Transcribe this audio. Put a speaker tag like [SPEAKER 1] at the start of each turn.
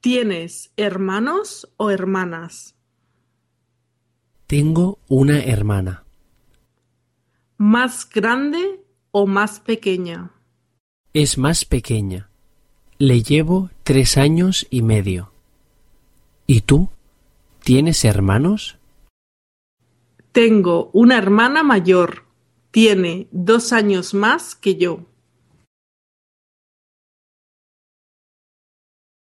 [SPEAKER 1] ¿Tienes hermanos o hermanas?
[SPEAKER 2] Tengo una hermana.
[SPEAKER 1] ¿Más grande o más pequeña?
[SPEAKER 2] Es más pequeña. Le llevo tres años y medio. ¿Y tú? ¿Tienes hermanos?
[SPEAKER 1] Tengo una hermana mayor. Tiene dos años más que yo.